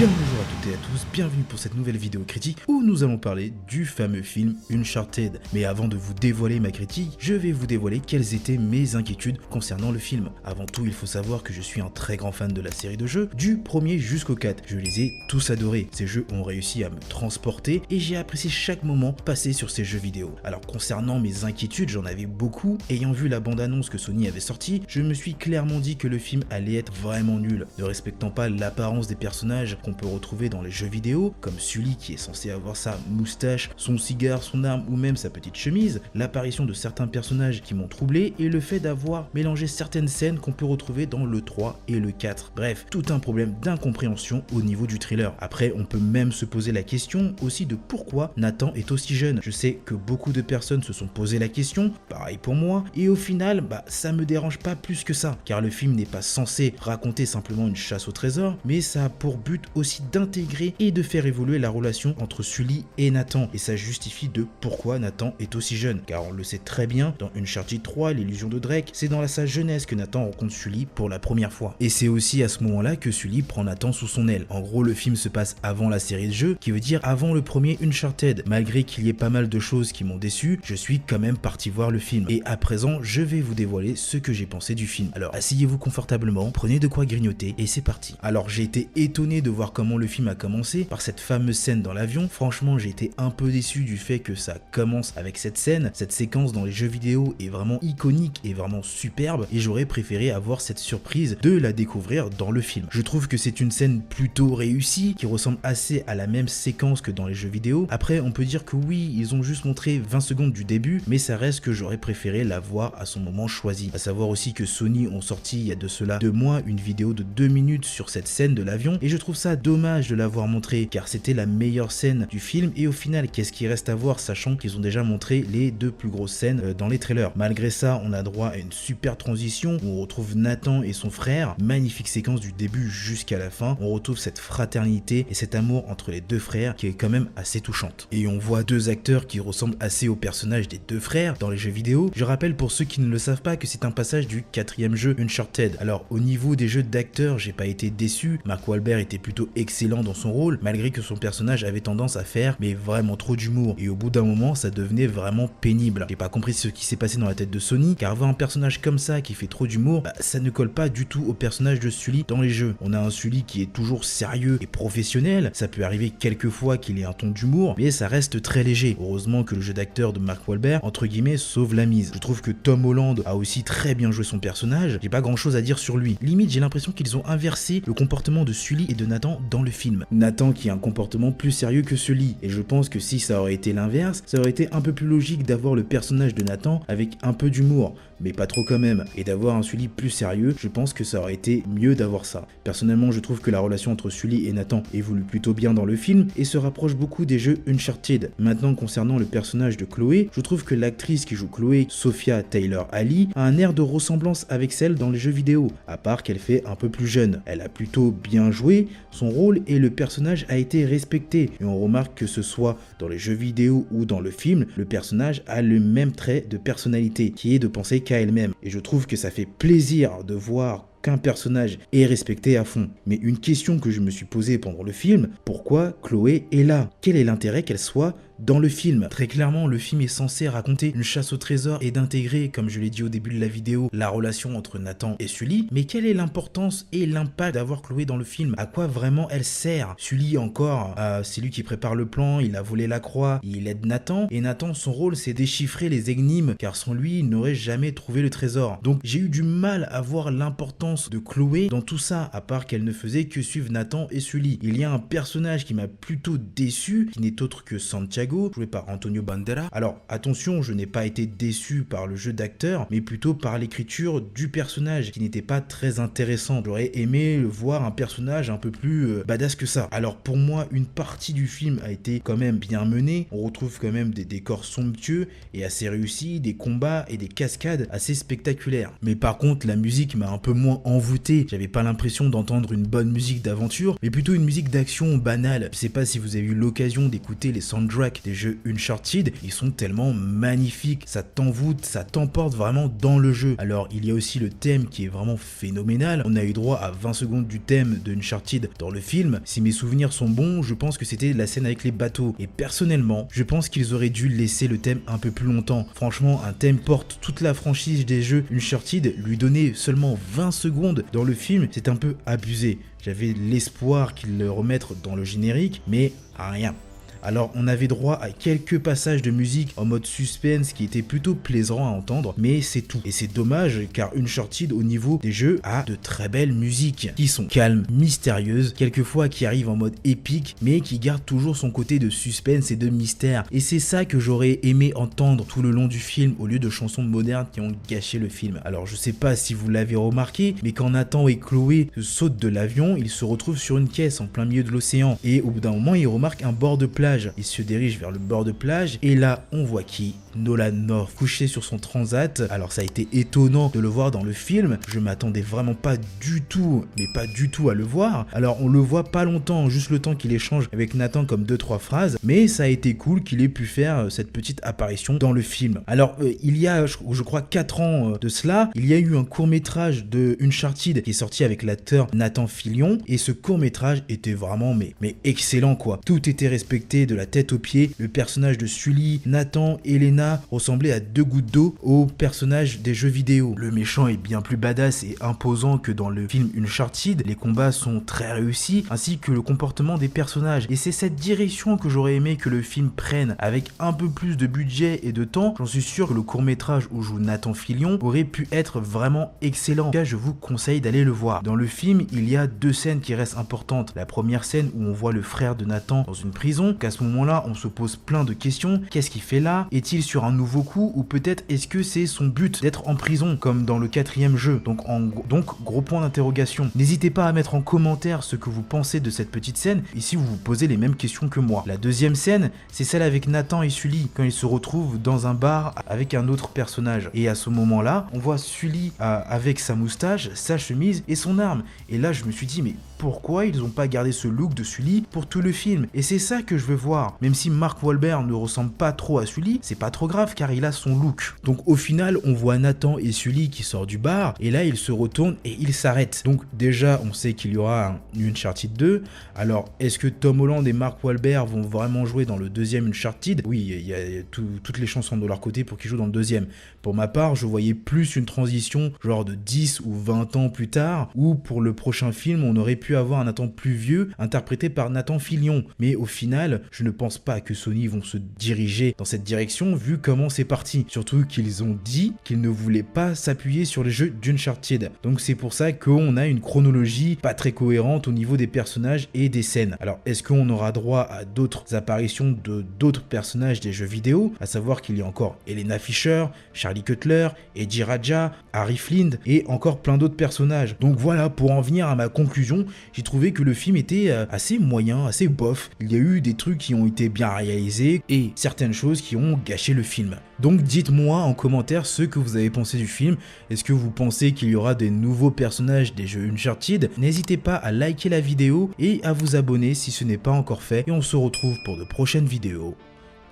Bien bonjour à et à tous, bienvenue pour cette nouvelle vidéo critique où nous allons parler du fameux film Uncharted. Mais avant de vous dévoiler ma critique, je vais vous dévoiler quelles étaient mes inquiétudes concernant le film. Avant tout, il faut savoir que je suis un très grand fan de la série de jeux, du premier jusqu'au 4. Je les ai tous adorés. Ces jeux ont réussi à me transporter et j'ai apprécié chaque moment passé sur ces jeux vidéo. Alors concernant mes inquiétudes, j'en avais beaucoup. Ayant vu la bande-annonce que Sony avait sortie, je me suis clairement dit que le film allait être vraiment nul, ne respectant pas l'apparence des personnages qu'on peut retrouver dans les jeux vidéo, comme Sully qui est censé avoir sa moustache, son cigare, son arme ou même sa petite chemise, l'apparition de certains personnages qui m'ont troublé et le fait d'avoir mélangé certaines scènes qu'on peut retrouver dans le 3 et le 4. Bref, tout un problème d'incompréhension au niveau du thriller. Après, on peut même se poser la question aussi de pourquoi Nathan est aussi jeune. Je sais que beaucoup de personnes se sont posé la question, pareil pour moi, et au final, bah ça me dérange pas plus que ça, car le film n'est pas censé raconter simplement une chasse au trésor, mais ça a pour but aussi d'intégrer et de faire évoluer la relation entre Sully et Nathan. Et ça justifie de pourquoi Nathan est aussi jeune. Car on le sait très bien, dans Uncharted 3, l'illusion de Drake, c'est dans sa jeunesse que Nathan rencontre Sully pour la première fois. Et c'est aussi à ce moment-là que Sully prend Nathan sous son aile. En gros, le film se passe avant la série de jeux, qui veut dire avant le premier Uncharted. Malgré qu'il y ait pas mal de choses qui m'ont déçu, je suis quand même parti voir le film. Et à présent, je vais vous dévoiler ce que j'ai pensé du film. Alors asseyez-vous confortablement, prenez de quoi grignoter et c'est parti. Alors j'ai été étonné de voir comment le film a commencé par cette fameuse scène dans l'avion. Franchement, j'ai été un peu déçu du fait que ça commence avec cette scène. Cette séquence dans les jeux vidéo est vraiment iconique et vraiment superbe et j'aurais préféré avoir cette surprise de la découvrir dans le film. Je trouve que c'est une scène plutôt réussie qui ressemble assez à la même séquence que dans les jeux vidéo. Après, on peut dire que oui, ils ont juste montré 20 secondes du début, mais ça reste que j'aurais préféré la voir à son moment choisi. À savoir aussi que Sony ont sorti il y a de cela deux mois une vidéo de 2 minutes sur cette scène de l'avion et je trouve ça dommage de l'avoir montré car c'était la meilleure scène du film et au final qu'est-ce qui reste à voir sachant qu'ils ont déjà montré les deux plus grosses scènes euh, dans les trailers? Malgré ça on a droit à une super transition où on retrouve Nathan et son frère, magnifique séquence du début jusqu'à la fin, on retrouve cette fraternité et cet amour entre les deux frères qui est quand même assez touchante. Et on voit deux acteurs qui ressemblent assez aux personnages des deux frères dans les jeux vidéo. Je rappelle pour ceux qui ne le savent pas que c'est un passage du quatrième jeu Uncharted. Alors au niveau des jeux d'acteurs j'ai pas été déçu, Mark Wahlberg était plutôt excellent dans son rôle, malgré que son personnage avait tendance à faire mais vraiment trop d'humour. Et au bout d'un moment, ça devenait vraiment pénible. J'ai pas compris ce qui s'est passé dans la tête de Sony, car avoir un personnage comme ça qui fait trop d'humour, bah, ça ne colle pas du tout au personnage de Sully dans les jeux. On a un Sully qui est toujours sérieux et professionnel, ça peut arriver quelques fois qu'il ait un ton d'humour, mais ça reste très léger. Heureusement que le jeu d'acteur de Mark Wahlberg, entre guillemets, sauve la mise. Je trouve que Tom Holland a aussi très bien joué son personnage, j'ai pas grand chose à dire sur lui. Limite, j'ai l'impression qu'ils ont inversé le comportement de Sully et de Nathan dans le film. Nathan qui a un comportement plus sérieux que Sully, et je pense que si ça aurait été l'inverse, ça aurait été un peu plus logique d'avoir le personnage de Nathan avec un peu d'humour, mais pas trop quand même, et d'avoir un Sully plus sérieux, je pense que ça aurait été mieux d'avoir ça. Personnellement, je trouve que la relation entre Sully et Nathan évolue plutôt bien dans le film et se rapproche beaucoup des jeux Uncharted. Maintenant, concernant le personnage de Chloé, je trouve que l'actrice qui joue Chloé, Sophia Taylor Ali, a un air de ressemblance avec celle dans les jeux vidéo, à part qu'elle fait un peu plus jeune. Elle a plutôt bien joué son rôle et le personnage a été respecté. Et on remarque que ce soit dans les jeux vidéo ou dans le film, le personnage a le même trait de personnalité, qui est de penser qu'à elle-même. Et je trouve que ça fait plaisir de voir qu'un personnage est respecté à fond. Mais une question que je me suis posée pendant le film, pourquoi Chloé est là? Quel est l'intérêt qu'elle soit dans le film. Très clairement, le film est censé raconter une chasse au trésor et d'intégrer, comme je l'ai dit au début de la vidéo, la relation entre Nathan et Sully. Mais quelle est l'importance et l'impact d'avoir Chloé dans le film? À quoi vraiment elle sert? Sully encore, euh, c'est lui qui prépare le plan, il a volé la croix, il aide Nathan. Et Nathan, son rôle, c'est déchiffrer les énigmes, car sans lui, il n'aurait jamais trouvé le trésor. Donc j'ai eu du mal à voir l'importance de Chloé dans tout ça, à part qu'elle ne faisait que suivre Nathan et Sully. Il y a un personnage qui m'a plutôt déçu, qui n'est autre que Santiago joué par Antonio Bandera. Alors attention, je n'ai pas été déçu par le jeu d'acteur, mais plutôt par l'écriture du personnage, qui n'était pas très intéressant. J'aurais aimé voir un personnage un peu plus euh, badass que ça. Alors pour moi, une partie du film a été quand même bien menée. On retrouve quand même des décors somptueux et assez réussis, des combats et des cascades assez spectaculaires. Mais par contre, la musique m'a un peu moins envoûté. J'avais pas l'impression d'entendre une bonne musique d'aventure, mais plutôt une musique d'action banale. Je sais pas si vous avez eu l'occasion d'écouter les soundtracks des jeux Uncharted, ils sont tellement magnifiques. Ça t'envoûte, ça t'emporte vraiment dans le jeu. Alors il y a aussi le thème qui est vraiment phénoménal. On a eu droit à 20 secondes du thème de Uncharted dans le film. Si mes souvenirs sont bons, je pense que c'était la scène avec les bateaux. Et personnellement, je pense qu'ils auraient dû laisser le thème un peu plus longtemps. Franchement, un thème porte toute la franchise des jeux Uncharted, lui donner seulement 20 secondes dans le film, c'est un peu abusé. J'avais l'espoir qu'ils le remettent dans le générique, mais rien. Alors on avait droit à quelques passages de musique en mode suspense qui étaient plutôt plaisants à entendre, mais c'est tout. Et c'est dommage car Uncharted au niveau des jeux a de très belles musiques qui sont calmes, mystérieuses, quelquefois qui arrivent en mode épique, mais qui gardent toujours son côté de suspense et de mystère. Et c'est ça que j'aurais aimé entendre tout le long du film au lieu de chansons modernes qui ont gâché le film. Alors je sais pas si vous l'avez remarqué, mais quand Nathan et Chloé sautent de l'avion, ils se retrouvent sur une caisse en plein milieu de l'océan et au bout d'un moment ils remarquent un bord de plage il se dirige vers le bord de plage et là on voit qui? Nolan North couché sur son transat. Alors ça a été étonnant de le voir dans le film. Je m'attendais vraiment pas du tout, mais pas du tout à le voir. Alors on le voit pas longtemps, juste le temps qu'il échange avec Nathan comme deux trois phrases, mais ça a été cool qu'il ait pu faire euh, cette petite apparition dans le film. Alors euh, il y a, je, crois, 4 ans euh, de cela, il y a eu un court métrage de Uncharted qui est sorti avec l'acteur Nathan Fillion et ce court métrage était vraiment mais, mais excellent quoi. Tout était respecté de la tête aux pieds. Le personnage de Sully, Nathan, Elena ressemblait à deux gouttes d'eau au personnage des jeux vidéo. Le méchant est bien plus badass et imposant que dans le film Uncharted, les combats sont très réussis, ainsi que le comportement des personnages. Et c'est cette direction que j'aurais aimé que le film prenne, avec un peu plus de budget et de temps. J'en suis sûr que le court métrage où joue Nathan Fillion aurait pu être vraiment excellent. En tout cas, je vous conseille d'aller le voir. Dans le film, il y a deux scènes qui restent importantes. La première scène où on voit le frère de Nathan dans une prison, qu'à ce moment-là, on se pose plein de questions. Qu'est-ce qu'il fait là? Est-il sur un nouveau coup ou peut-être est-ce que c'est son but d'être en prison comme dans le quatrième jeu? Donc, en, donc gros point d'interrogation. N'hésitez pas à mettre en commentaire ce que vous pensez de cette petite scène et si vous vous posez les mêmes questions que moi. La deuxième scène, c'est celle avec Nathan et Sully quand ils se retrouvent dans un bar avec un autre personnage. Et à ce moment-là, on voit Sully euh, avec sa moustache, sa chemise et son arme. Et là, je me suis dit, mais pourquoi ils n'ont pas gardé ce look de Sully pour tout le film Et c'est ça que je veux voir. Même si Mark Wahlberg ne ressemble pas trop à Sully, c'est pas trop grave car il a son look. Donc au final, on voit Nathan et Sully qui sortent du bar et là ils se retournent et ils s'arrêtent. Donc déjà, on sait qu'il y aura un Uncharted 2. Alors, est-ce que Tom Holland et Mark Wahlberg vont vraiment jouer dans le deuxième Uncharted? Oui, il y a toutes les chansons de leur côté pour qu'ils jouent dans le deuxième. Pour ma part, je voyais plus une transition genre de 10 ou 20 ans plus tard où pour le prochain film, on aurait pu avoir un Nathan plus vieux interprété par Nathan Fillion. Mais au final, je ne pense pas que Sony vont se diriger dans cette direction vu comment c'est parti. Surtout qu'ils ont dit qu'ils ne voulaient pas s'appuyer sur les jeux d'Uncharted. Donc c'est pour ça qu'on a une chronologie pas très cohérente au niveau des personnages et des scènes. Alors est-ce qu'on aura droit à d'autres apparitions de d'autres personnages des jeux vidéo? À savoir qu'il y a encore Elena Fisher, Charlie Cutler, Eddie Raja, Harry Flynn et encore plein d'autres personnages. Donc voilà, pour en venir à ma conclusion, j'ai trouvé que le film était euh, assez moyen, assez bof. Il y a eu des trucs qui ont été bien réalisés et certaines choses qui ont gâché le film. Donc dites-moi en commentaire ce que vous avez pensé du film. Est-ce que vous pensez qu'il y aura des nouveaux personnages des jeux Uncharted? N'hésitez pas à liker la vidéo et à vous abonner si ce n'est pas encore fait. Et on se retrouve pour de prochaines vidéos.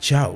Ciao